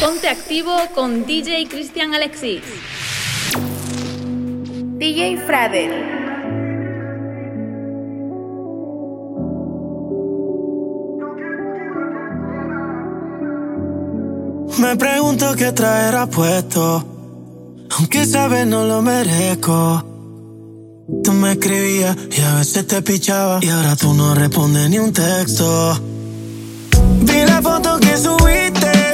Ponte activo con DJ Cristian Alexis. DJ Frader. Me pregunto qué traerá puesto, aunque sabes no lo merezco. Tú me escribías y a veces te pichaba y ahora tú no respondes ni un texto. Vi la foto que subiste.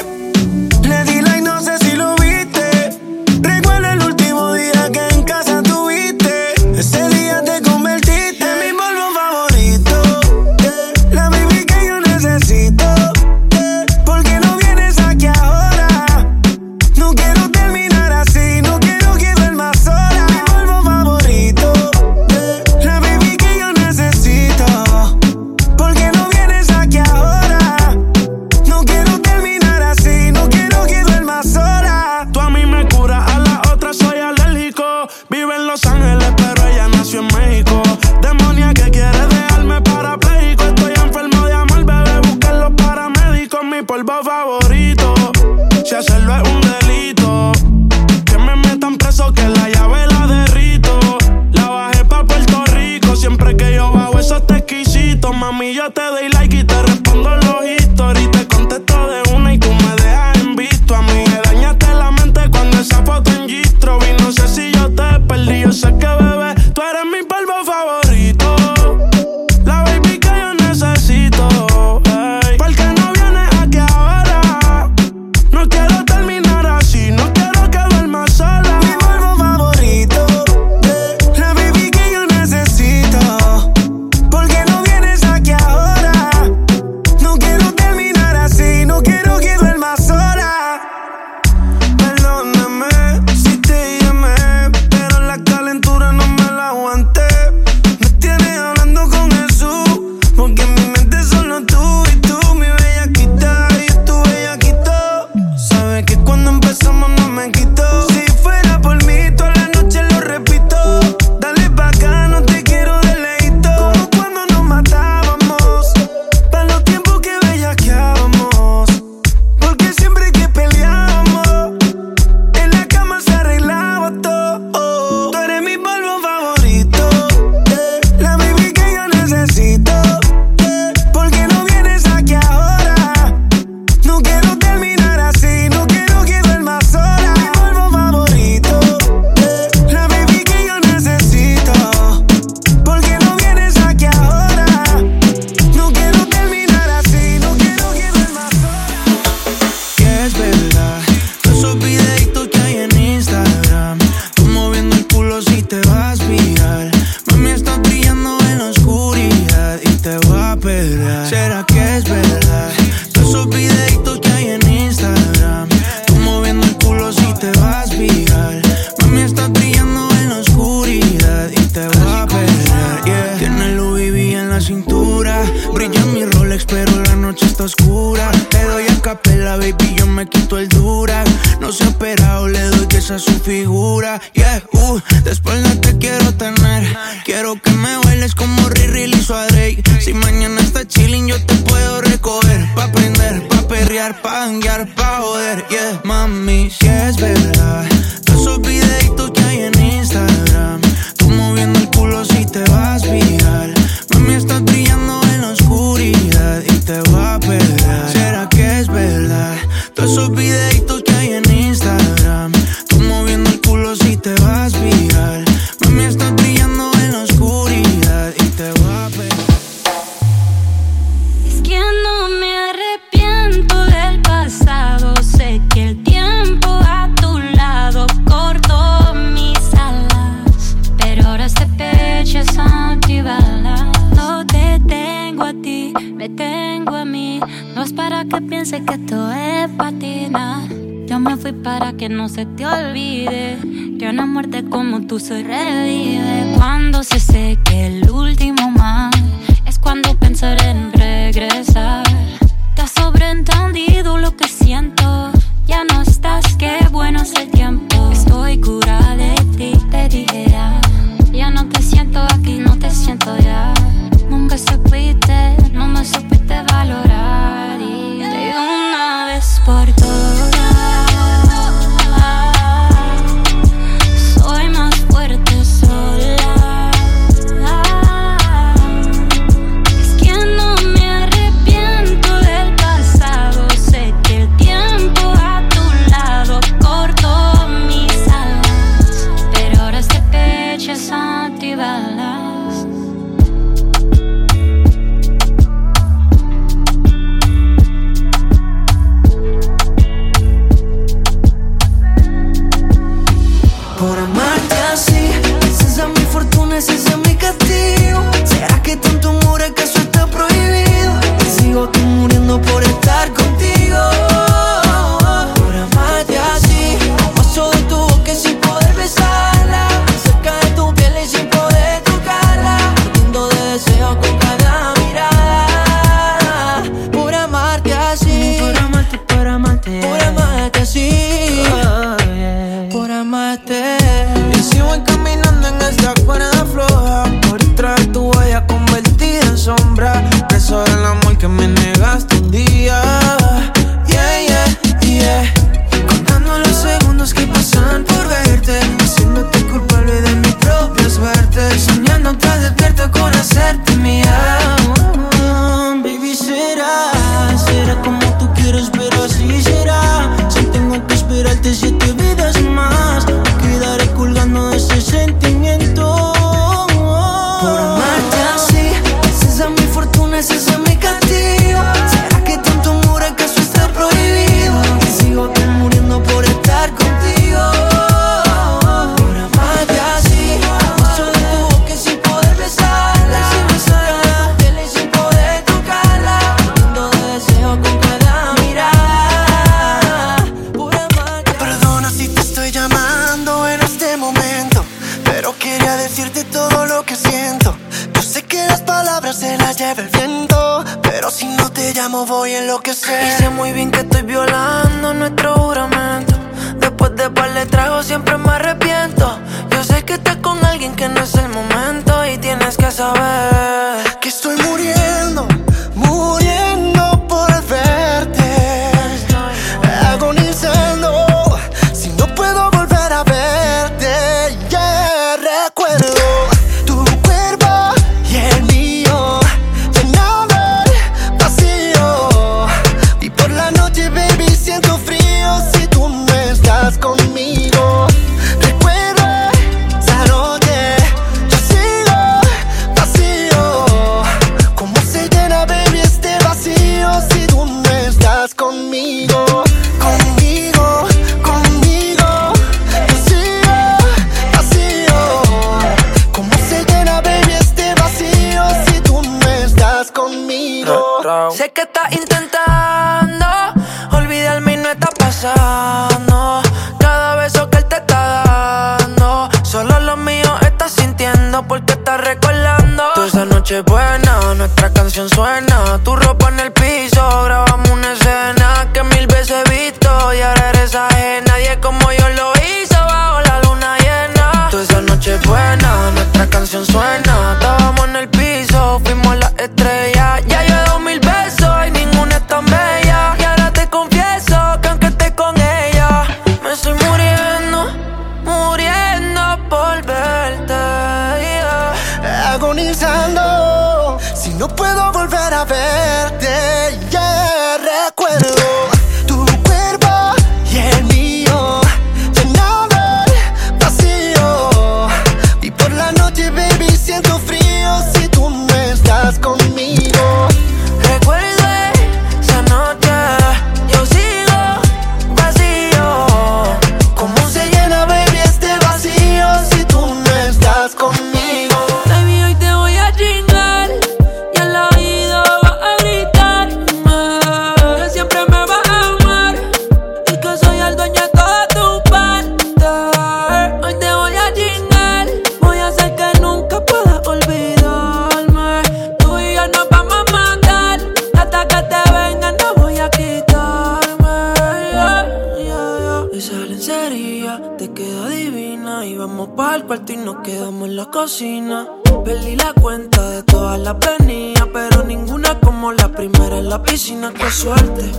y nos quedamos en la cocina. Perdí la cuenta de todas las venidas, pero ninguna como la primera en la piscina. Qué suerte,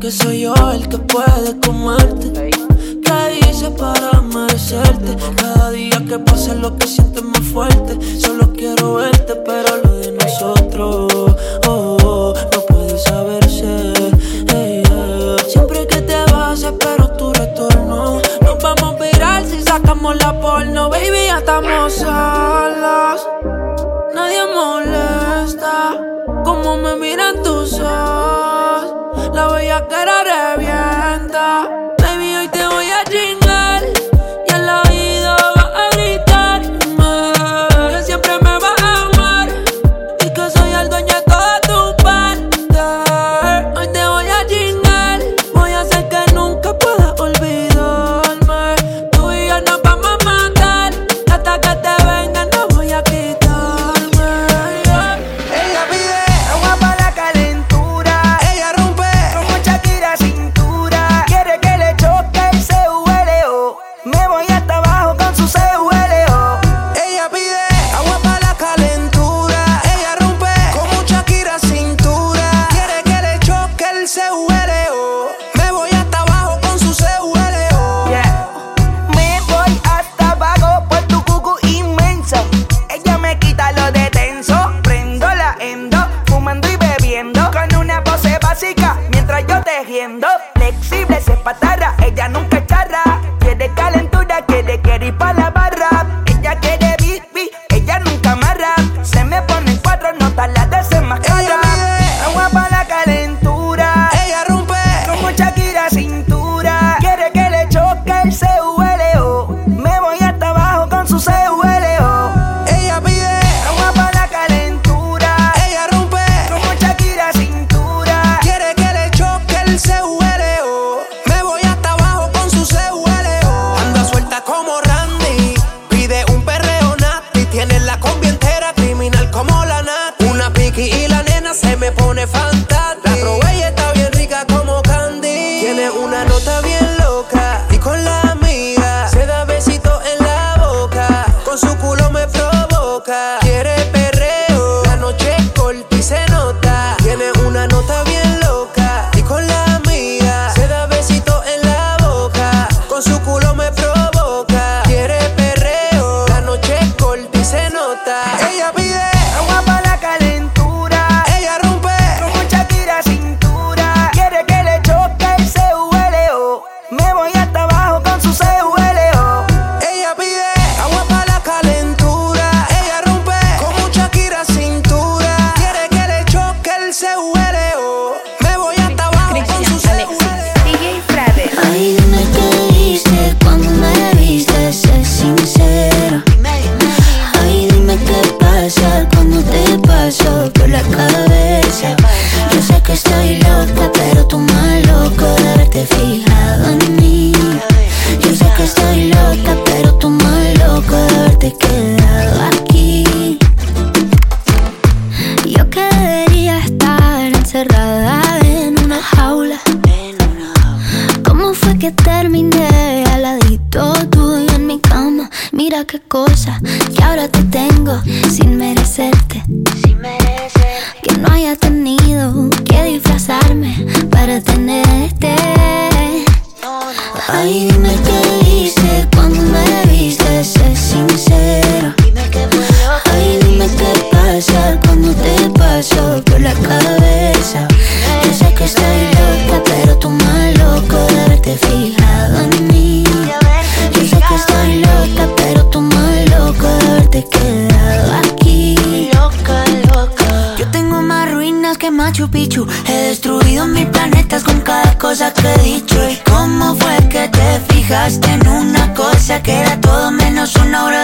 que soy yo el que puede comerte. ¿Qué hice para merecerte? Cada día que pasa lo que sientes más fuerte. Solo quiero verte, pero lo de nosotros oh, oh, oh no puede saberse. La porno, baby, ya estamos solas. Nadie molesta como me miran tus ojos. La bella cara revienta. Baby, hoy te voy a chingar. could go cosas que he dicho y cómo fue que te fijaste en una cosa que era todo menos una hora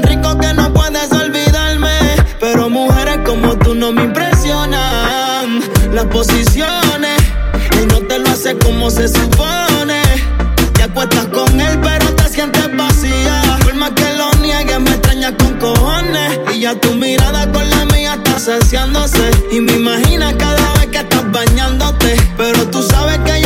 tan rico que no puedes olvidarme. Pero mujeres como tú no me impresionan. Las posiciones, él no te lo hace como se supone. Te acuestas con él, pero te sientes vacía. Por más que lo niegues, me extrañas con cojones. Y ya tu mirada con la mía está saciándose. Y me imaginas cada vez que estás bañándote. Pero tú sabes que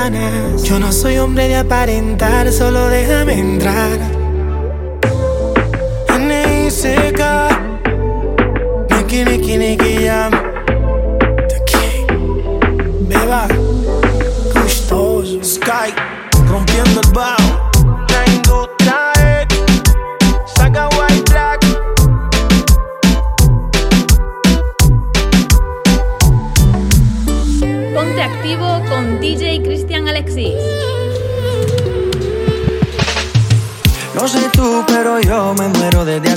Yo no soy hombre de aparentar, solo déjame entrar. N.I.C.K. Niki, niki, niki, jam. The Beba. Gustoso. Sky. Rompiendo el bar.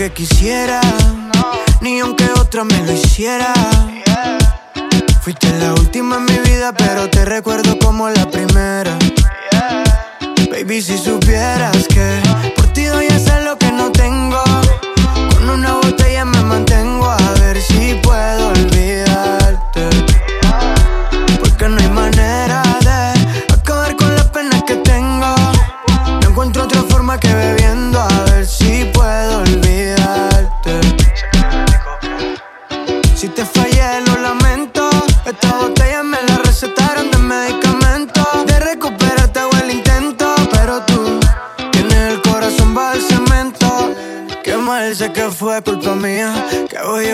aunque quisiera, ni aunque otra me lo hiciera. Fuiste la última en mi vida, pero te recuerdo como la primera. Baby, si supieras que por ti doy hasta lo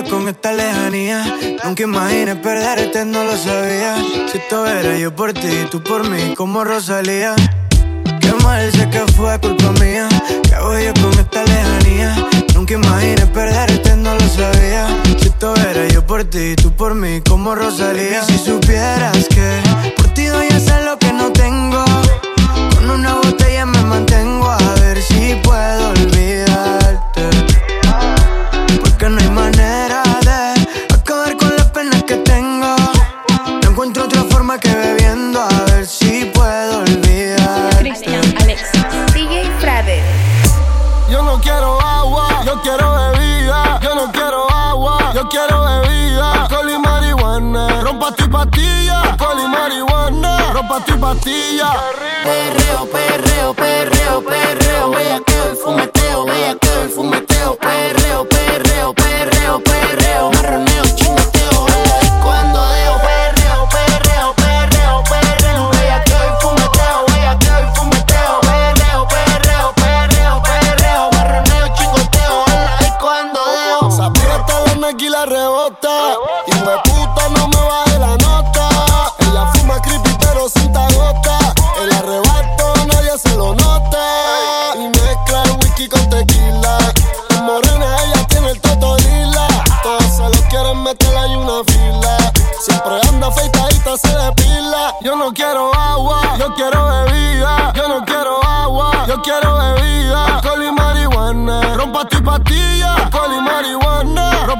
Con esta lejanía? Nunca imaginé perderte, no lo sabía. Si esto era yo por ti tú por mí, como Rosalía. Qué mal sé que fue culpa mía. Que hago yo con esta lejanía? Nunca imaginé perderte, no lo sabía. Si esto era yo por ti tú por mí, como Rosalía. Y si supieras que por ti doy hasta lo que rompa tu pastilla. Perreo, perreo, perreo, perreo, bellaqueo y fumeteo, bellaqueo y fumeteo, perreo, perreo, perreo, perreo,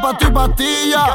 zapato y pastilla.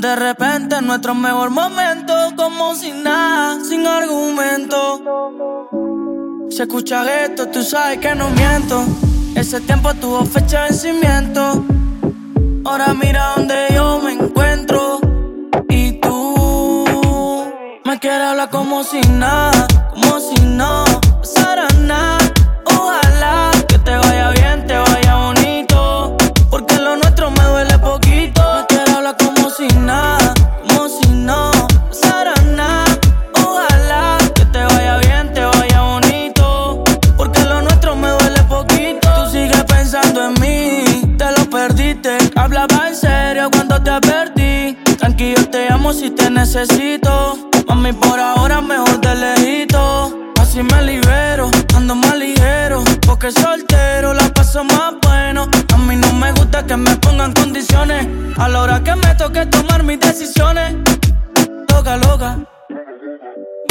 De repente en nuestro mejor momento, como sin nada, sin argumento. Si escuchas esto, tú sabes que no miento. Ese tiempo tuvo fecha de vencimiento. Ahora mira donde yo me encuentro. Y tú me quieres hablar como si nada, como si no pasara nada. necesito. Mami, por ahora mejor te lejito. Así me libero, ando más ligero. Porque soltero la paso más bueno. A mí no me gusta que me pongan condiciones. A la hora que me toque tomar mis decisiones. Loca, loca.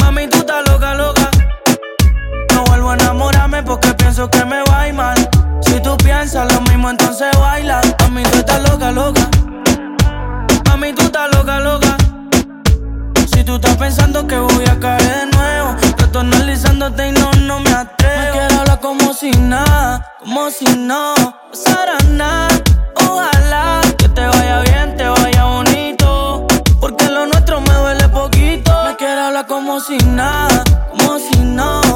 Mami, tú estás loca, loca. No vuelvo a enamorarme porque pienso que me va a ir mal. Si tú piensas lo mismo, entonces baila. A mí tú estás loca, loca. tú estás pensando que voy a caer de nuevo. Trato analizándote y no, no me atrevo. Me quiero hablar como si nada, como si no pasara nada. Ojalá que te vaya bien, te vaya bonito. Porque lo nuestro me duele poquito. Me quiero hablar como si nada, como si no.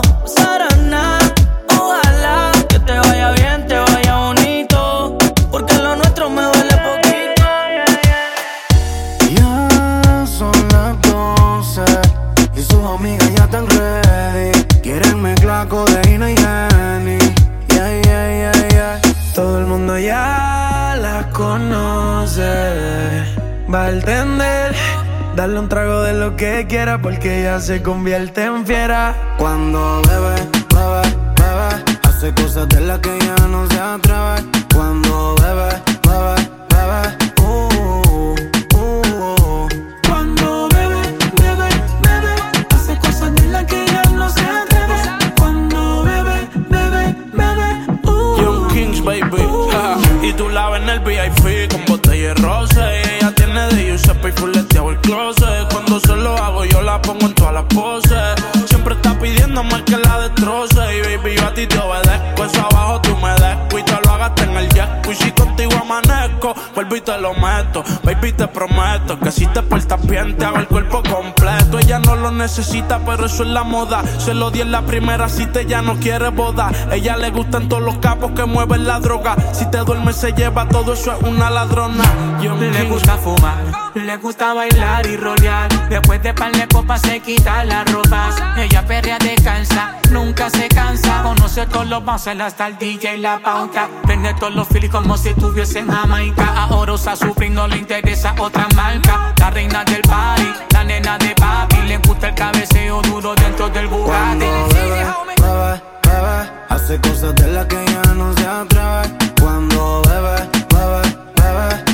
se convierte necesita, pero eso es la moda. Se lo di en la primera cita, ya no quiere boda. Ella le gustan todos los capos que mueven la droga. Si te duermes, se lleva todo eso, es una ladrona. Yo le gusta fumar, le gusta bailar y rolear. Después de pan de se quita la ropa. Ella perrea descansa, nunca se cansa. Conoce todos los bouncers hasta el DJ y la pauta. Vende todos los filis como si estuviese en Jamaica. A Orosa Supreme no le interesa otra marca. La reina del party, la nena de papi. Le gusta el cabeceo duro dentro del Bugatti. Bebe, bebe, bebe, hace cosas de las que ya no se atreve. Cuando bebe, bebe, bebe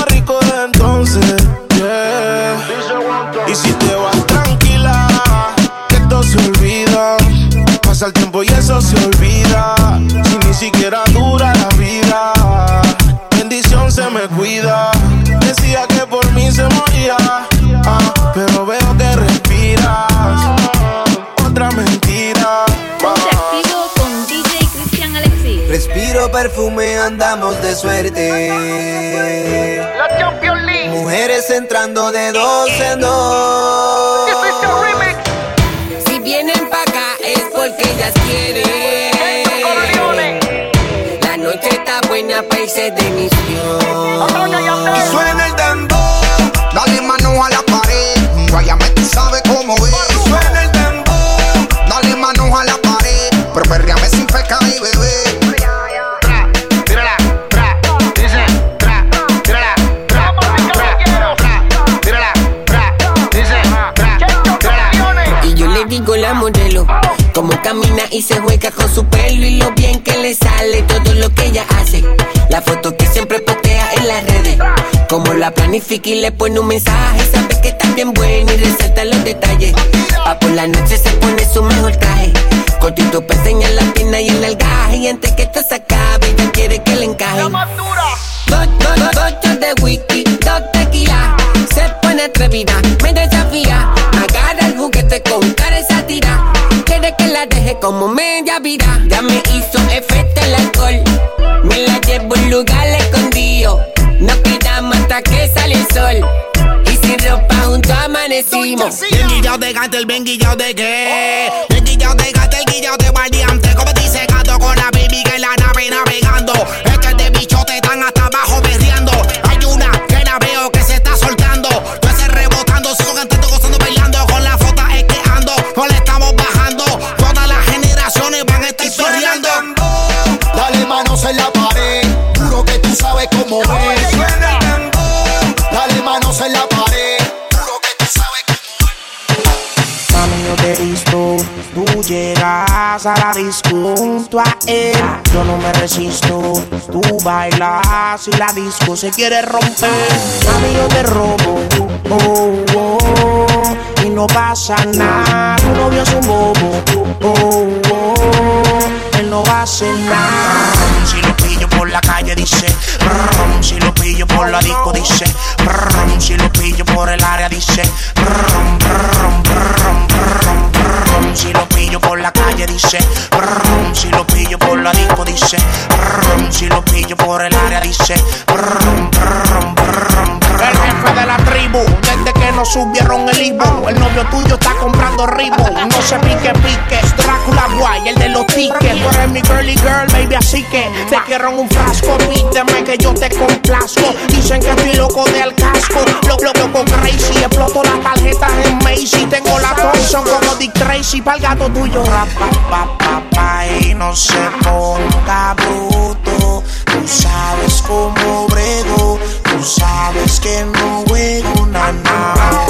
Pasa el tiempo y eso se olvida. Si ni siquiera dura la vida, bendición se me cuida. Decía que por mí se moría, ah, pero veo que respiras. Otra mentira. Ponte activo con DJ Cristian Alexis. Respiro perfume, andamos de suerte. La Champions League. Mujeres entrando de dos en dos. Porque ellas quieren. La noche está buena pa' irse de misión. Y suena el dembow, dale mano a la pared. Guayame, tú sabes cómo es. Y suena el dembow, dale mano a la pared. Pero perreame sin pecado y bebé. Camina y se juega con su pelo y lo bien que le sale todo lo que ella hace. La foto que siempre postea en las redes, como la planifica y le pone un mensaje, sabe que está bien buena y resalta los detalles. Pa' por la noche se pone su mejor traje, cortito para enseñar la pierna y el algaje y antes que esto se acabe ella quiere que le encaje. Dos, dos, dos, dos de whisky, dos tequila. Se pone atrevida, me desafía. Como media vida. Ya me hizo efecto el alcohol. Me la llevo a un lugar escondido. Nos quedamos hasta que sale el sol. Y sin ropa juntos amanecimos. Bien guillado de gato, el bien guillado de qué. Bien guillado de gato, el guillado de guardiante. Como dice gato con la baby que en la nave navegando. Sabes cómo es. Dale manos en la pared, juro que tú sabes Mami, yo te he visto, tú llegas a la disco junto a él. Yo no me resisto, tú bailas y la disco se quiere romper. Mami, yo te robo, oh, oh, y no pasa nada. Tu novio es un bobo, oh, oh, él no va a hacer nada. Por la calle dice, si lo pillo por la disco dice, si lo pillo por el área dice, si lo pillo por la calle dice, si lo pillo por la disco dice, si lo pillo por el área dice, jefe de la tribu, desde que nos subieron el Ivo, el novio tuyo está comprando ribo, no se pique pique, Drácula guay, el de los tickets, tú eres mi girly girl, baby, así que te quiero en un frasco, pídeme que yo te complazco, dicen que estoy loco del casco, loco, loco, crazy, exploto las tarjetas en Macy, tengo la Thompson como Dick Tracy, así pa'l gato tuyo. Pa, pa, pa, pa, y no se ponga bruto. Tú sabes cómo tú sabes que no juego nada.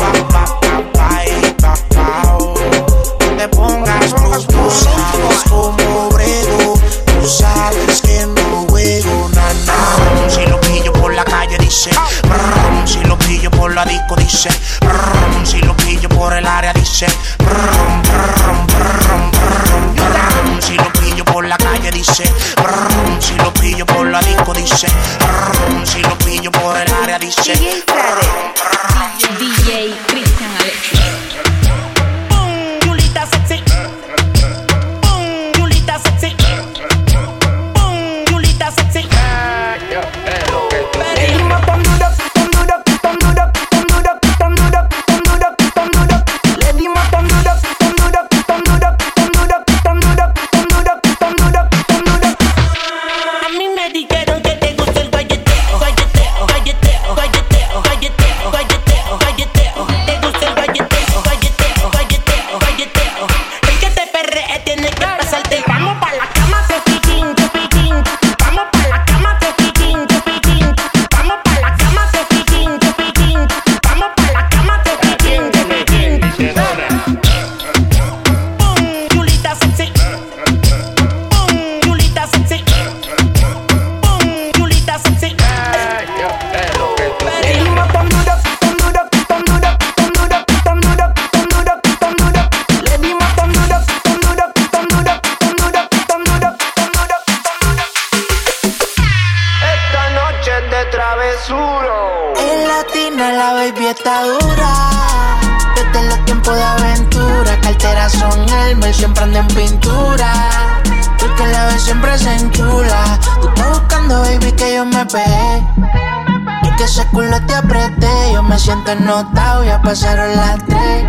Que ese culo te apreté. Yo me siento notado, ya pasaron las tres.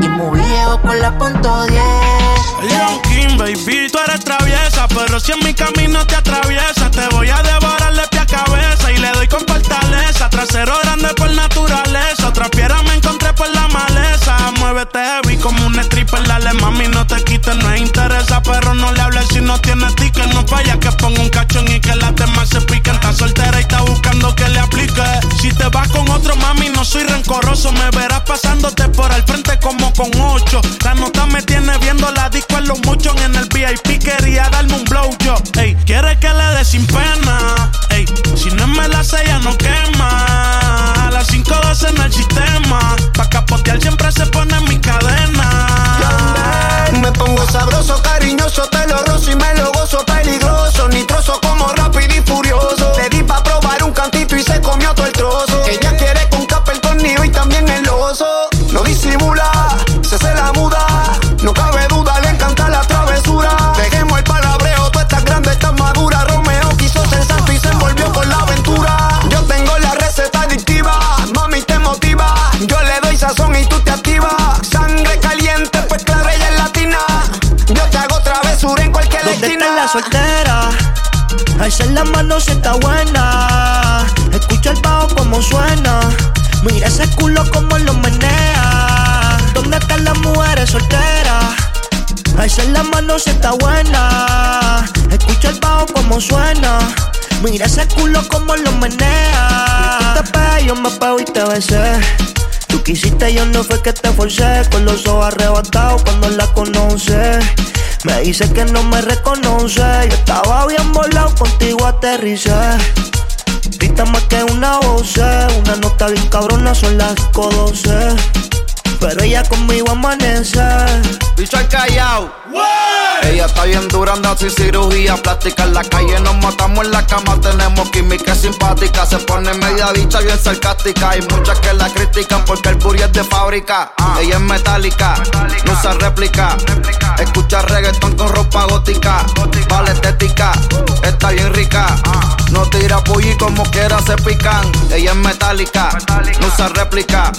Y muy viejo con la punto 10. Leon King, baby, tú eres traviesa, pero si en mi camino te atraviesa, te voy a devorar de pie a cabeza y le doy con fortaleza. Trasero grande por naturaleza, Muévete heavy como un stripper, dale mami, no te quites, no interesa, pero no le hables si no tienes ticket. No falla que ponga un cachón y que las demás se piquen. Está soltera y está buscando que le aplique. Si te vas con otro mami, no soy rencoroso, me verás pasándote por el frente como con ocho. La nota me tiene viendo la disco en los muchos en el VIP. Quería darme un blow yo. Ey, quiere que le dé sin pena. Ey, si no me la sella no quema. A las 5.12 en el sistema. Capotear siempre se pone en mi cadena. Me pongo sabroso, cariñoso, La mano si está buena. Escucha el bajo como suena. Mira ese culo como lo menea. ¿Dónde están las mujeres solteras? Alza la mano si está buena. Escucha el bajo como suena. Mira ese culo como lo menea. Tú te pegas, yo me pego y te besé. Tú quisiste, yo no fue que te forcé. Con los ojos arrebatados cuando la conoce. Me dice que no me reconoce. Yo estaba bien volado, contigo aterricé. Grita más que una voz, una nota bien cabrona, son las 12. Pero ella conmigo amanece. Bicho al callao. Ella está bien dura, anda sin cirugía plástica. En la calle nos matamos en la cama, tenemos química simpática. Se pone media dicha, bien sarcástica. Hay muchas que la critican porque el booty es de fábrica. Ella es metálica, no usa réplica. Escucha reggaetón con ropa gótica. Vale estética, está bien rica. No tira pulli como quiera se pican. Ella es metálica, no usa réplica.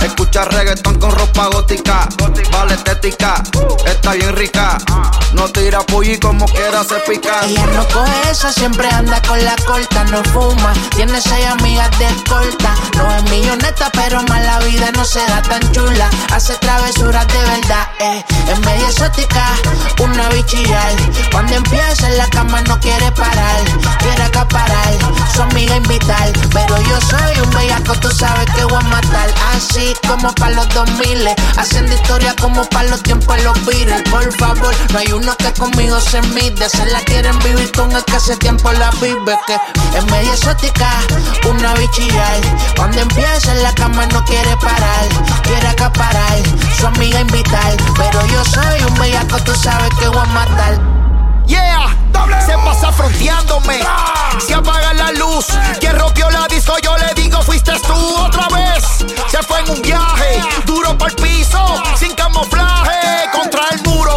Escucha reggaetón con ropa gótica. Vale estética, está bien rica. No tira pollo como quiera se pica. Ella no coge esa, siempre anda con la corta, no fuma. Tiene seis amigas de corta. No es milloneta, pero más la vida no se da tan chula. Hace travesuras de verdad, eh. Es media exótica, una bichillar. Cuando empieza en la cama no quiere parar. Quiere acaparar, su amiga invitar. Pero yo soy un bellaco, tú sabes que voy a matar. Así como para los 2000, haciendo historia como para los tiempos los. Por no hay uno que conmigo se mide. Se la quieren vivir con el que hace tiempo la vive. Que es media exótica, una bichillar. Cuando empieza en la cama no quiere parar. Quiere acaparar, su amiga invitar. Pero yo soy un bellaco, tú sabes que voy a matar. Yeah, se pasa fronteándome. Se apaga la luz. Quien rompió la disco, yo le digo, fuiste tú otra vez. Se fue en un viaje, duro por el piso, sin camuflaje, contra el muro.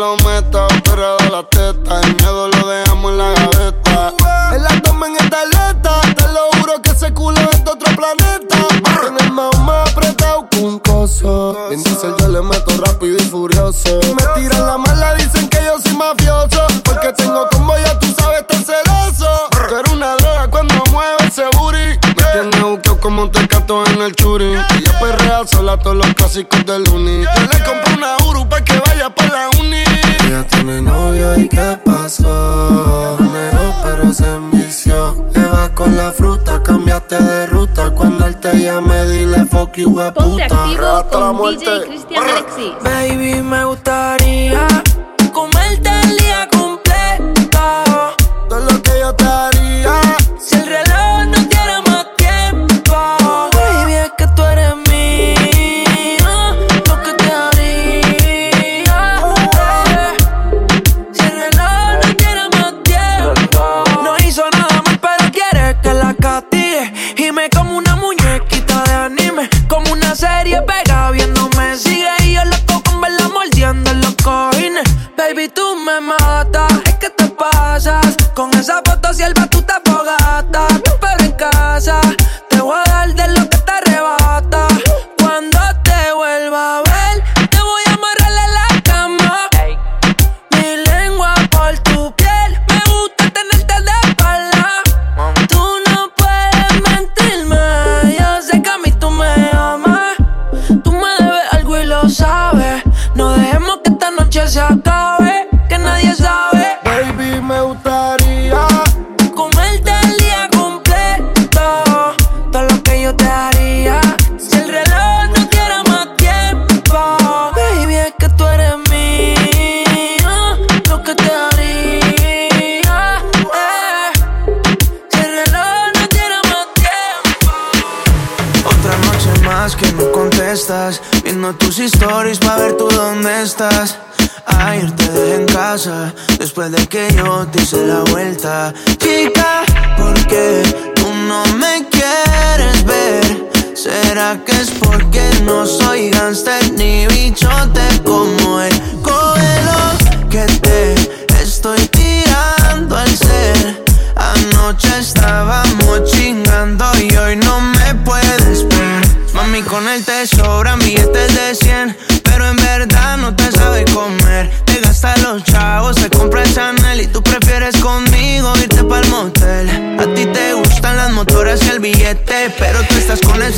lo meta. Pero de la teta, el miedo lo dejamos en la gaveta. El abdomen está alerta, te lo juro que ese culo es de otro planeta. Tiene el mao más apretado que un coso. En diesel yo le meto rápido y furioso. Me tiran la mala, dicen que yo soy mafioso. Porque tengo como un tecato en el churi. Ella perrea sola todos los clásicos del uni. Yo le compré una Uru pa' que vaya pa' la uni. Ella tiene novio y qué pasó. Negó pero se envició. Le vas con la fruta, cambiaste de ruta. Cuando él te llame, dile fuck you, we Ponte puta. activo la con muerte. DJ Cristian Alexis. Baby, me gustaría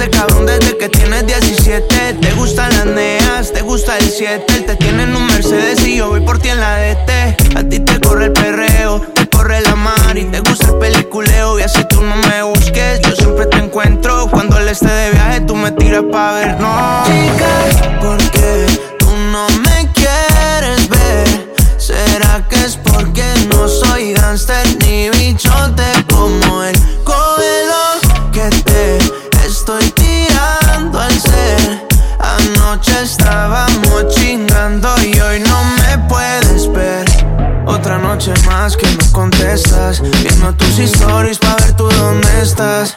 ese cabrón desde que tienes 17. Te gustan las neas, te gusta el 7. Él te tiene en un Mercedes y yo voy por ti en la DT. A ti te corre el perreo, te corre la mar y te gusta el peliculeo. Y así tú no me busques, yo siempre te encuentro. Cuando él esté de viaje, tú me tiras pa' ver, no. Chicas, que no contestas. Viendo tus stories pa' ver tú dónde estás.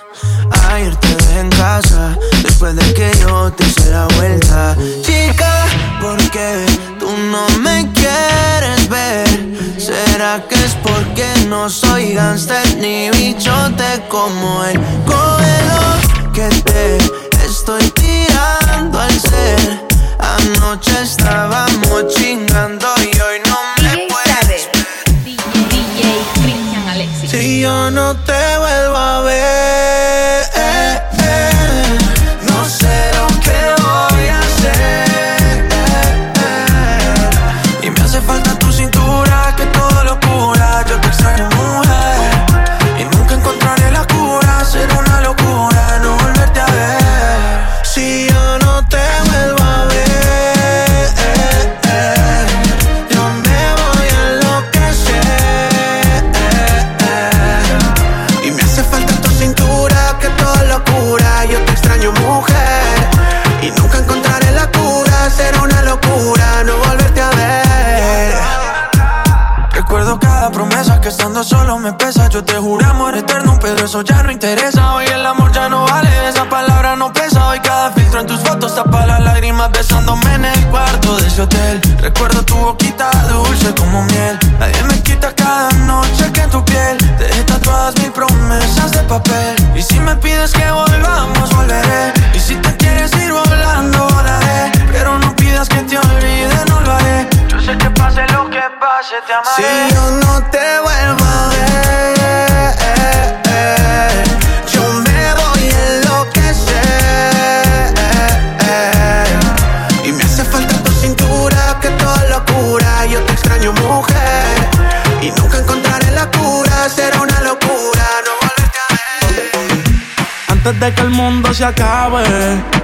Ayer te dejé en casa. Después de que yo te hice la vuelta. Chica, ¿por qué tú no me quieres ver? ¿Será que es porque no soy gangster ni bichote como él? Cógelo que te estoy tirando al ser. Anoche estábamos chingando y yo no te vuelvo cuarto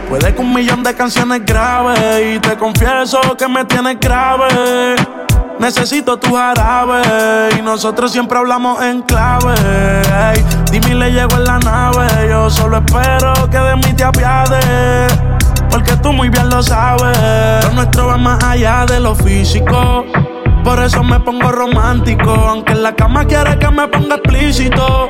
puede que un millón de canciones grabe. Y te confieso que me tienes grave. Necesito tu jarabe. Y nosotros siempre hablamos en clave. Ey, dime le llego en la nave. Yo solo espero que de mí te apiades. Porque tú muy bien lo sabes. Lo nuestro va más allá de lo físico. Por eso me pongo romántico. Aunque en la cama quiere que me ponga explícito.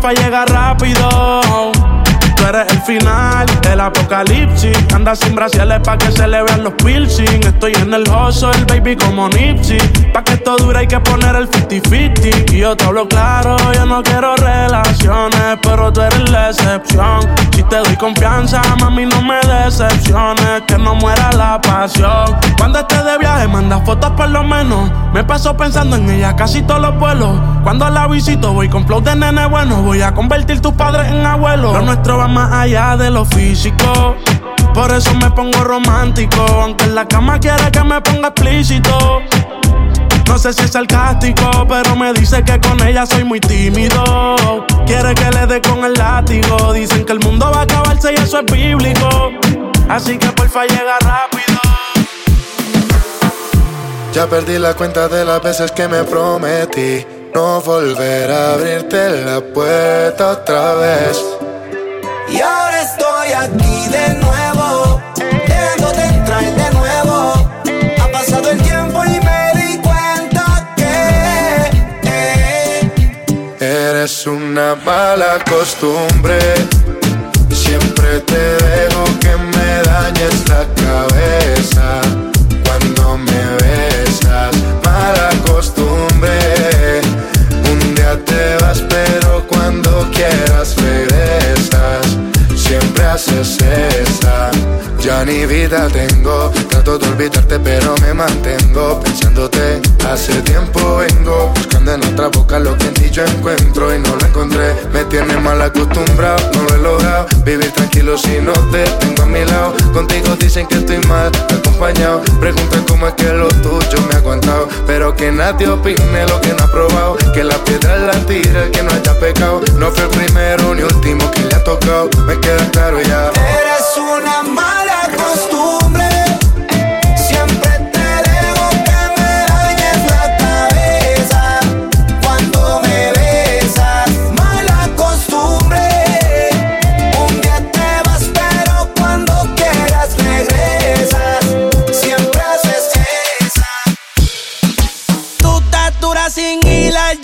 Porfa llega rápido. Eres el final del apocalipsis. Anda sin brasiles pa' que se le vean los piercing. Estoy en el hustle, baby, como Nipsey. Pa' que esto dure hay que poner el 50-50. Y yo te hablo claro, yo no quiero relaciones, pero tú eres la excepción. Si te doy confianza, mami, no me decepciones. Que no muera la pasión. Cuando esté de viaje, manda fotos por lo menos. Me paso pensando en ella casi todos los vuelos. Cuando la visito, voy con flow de nene bueno. Voy a convertir tus padres en abuelos. Lo nuestro va allá de lo físico. Por eso me pongo romántico. Aunque en la cama quiere que me ponga explícito. No sé si es sarcástico, pero me dice que con ella soy muy tímido. Quiere que le dé con el látigo. Dicen que el mundo va a acabarse y eso es bíblico. Así que porfa llega rápido. Ya perdí la cuenta de las veces que me prometí no volver a abrirte la puerta otra vez. Y ahora estoy aquí de nuevo, dejándote entrar de nuevo. Ha pasado el tiempo y me di cuenta que eh, Eres una mala costumbre. Siempre te dejo que me dañes la cabeza cuando me besas. Mala costumbre. Un día te vas, pero cuando quieras. Ya ni vida tengo, trato de olvidarte pero me mantengo pensándote. Hace tiempo vengo buscando en otra boca lo que en ti yo encuentro y no lo encontré. Me tiene mal acostumbrado, no lo he logrado. Vivir tranquilo si no te tengo a mi lado. Contigo dicen que estoy mal acompañado. Pregunta cómo es que lo tuyo me ha aguantado. Pero que nadie opine lo que no ha probado. Que la piedra la tira el que no haya pecado. No fue el primero ni último que le ha tocado. Me queda claro ya. Eres una mala costumbre.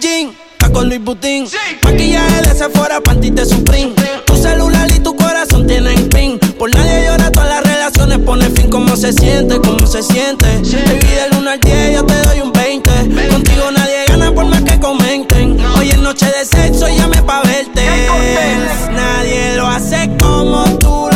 Está con Luis Butín. Maquillaje de Sephora, panty de Supreme. Tu celular y tu corazón tienen pin. Por nadie llora, todas las relaciones pone fin. ¿Cómo se siente? ¿Cómo se siente? Baby, del 1 al 10 yo te doy un 20. Contigo nadie gana por más que comenten. Hoy es noche de sexo, llame pa' verte. Nadie lo hace como tú lo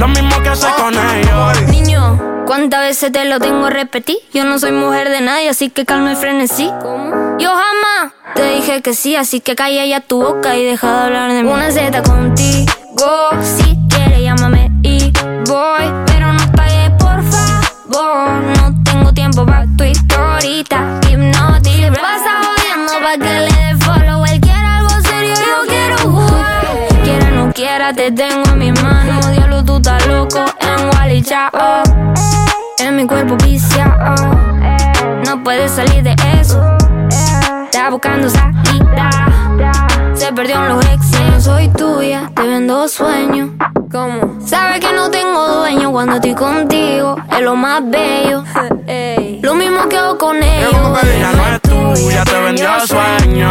Lo mismo que hace con ellos. Niño, ¿cuántas veces te lo tengo a repetir? Yo no soy mujer de nadie, así que calma el frenesí. ¿Cómo? Yo jamás te dije que sí, así que calla ya tu boca y deja de hablar de mí. Una Z contigo, si quieres llámame y voy, pero no pagues por favor. No tengo tiempo para tu historita, hipnotic. Pasa jodiendo pa' que le dé follow. Él quiere algo serio, yo quiero jugar. Quiera no quiera, te tengo en mis manos. Tú estás loco en Wally Chao. En mi cuerpo viciado. No puedes salir de eso. Está buscando salida. Se perdió en los ex. No soy tuya, te vendo sueños. ¿Cómo? Sabes que no tengo dueño cuando estoy contigo. Es lo más bello. Lo mismo que hago con ellos. Ella no es tuya, te vendió sueño.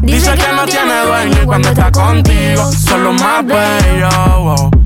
Dice que no tiene dueño y cuando está contigo son los más bellos.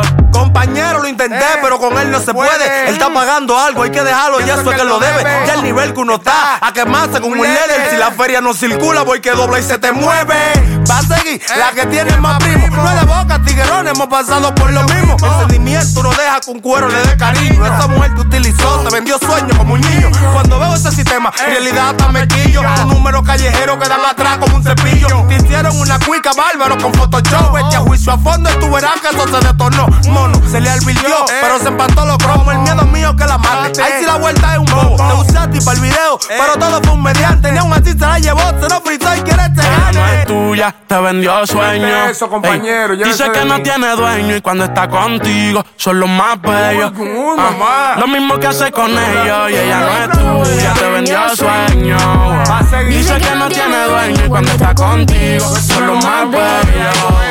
Compañero, lo intenté, pero con él no se puede. Él está pagando algo, hay que dejarlo, ya eso es que lo debe. Ya el nivel que uno está, a quemarse como un líder. Si la feria no circula, voy que dobla y se te mueve. Va a seguir la que tiene más primo. No es de boca, tiguerón, hemos pasado por lo mismo. El sentimiento no deja que un cuero le dé cariño. Esa mujer te utilizó, te vendió sueños como un niño. Cuando veo ese sistema, en realidad hasta me quillo. Un número callejero que dan atrás como un cepillo. Te hicieron una cuica bárbaro con Photoshop. Vete a juicio a fondo tú verás que eso se detonó. Mono, se le advirtió, pero se empató los cromos. El miedo mío que la mate. Ahí sí la vuelta es un bobo. Te usé a ti para el video, pero todo fue un mediante. Ni aún así se la llevó, se lo frizó y quiere este no es tuya, te vendió sueño. Eso, compañero, Ey, dice que no tiene dueño y cuando está contigo son los más bellos. Ah, lo mismo que hace con ellos y ella no es tuya, te vendió sueño. Dice que no tiene dueño y cuando está contigo son los más bellos.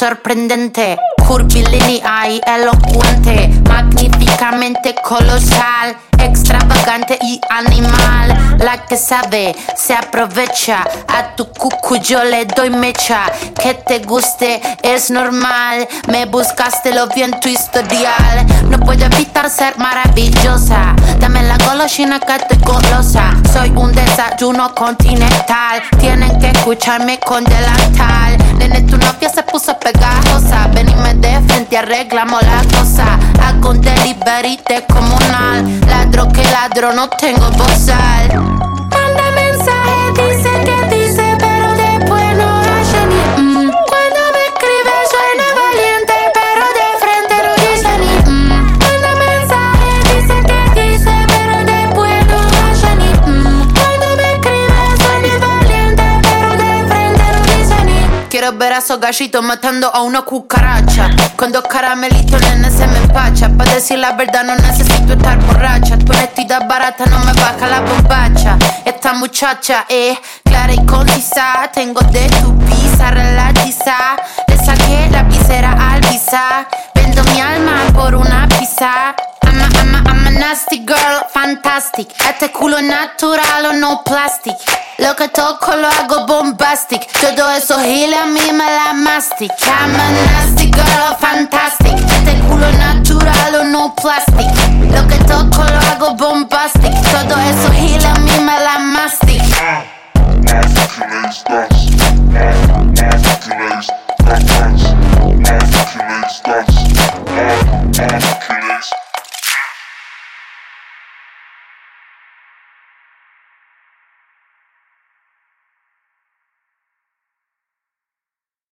Sorprendente, curvilínea y elocuente, magníficamente colosal, extravagante y animal. Que sabe se aprovecha, a tu cucu yo le doy mecha. Que te guste es normal, me buscaste lo vi en tu historial. No puedo evitar ser maravillosa, dame la golosina que te golosa. Soy un desayuno continental, tienen que escucharme con delantal. Nene, tu novia se puso pegajosa. Venime de frente, arreglamos la cosa. Hago un delivery descomunal. Ladro que ladro, no tengo bozal. Ver a esos gallitos matando a una cucaracha. Con dos caramelitos, nene, se me empacha. Para decir la verdad, no necesito estar borracha. Tu honestidad barata no me baja la bombacha. Esta muchacha es clara y concisa. Tengo de tu pizza, relatiza. Le saqué la visera al visa. Vendo mi alma por una pizza. Nasty girl, fantastic. Este culo natural o no plastic. Lo que toco lo hago bombastic. Todo eso gila a mí me la mastic. I'm a nasty girl, fantastic. Este culo natural o no plastic. Lo que toco lo hago bombastic. Todo eso gila a mí me la mastic. Mastic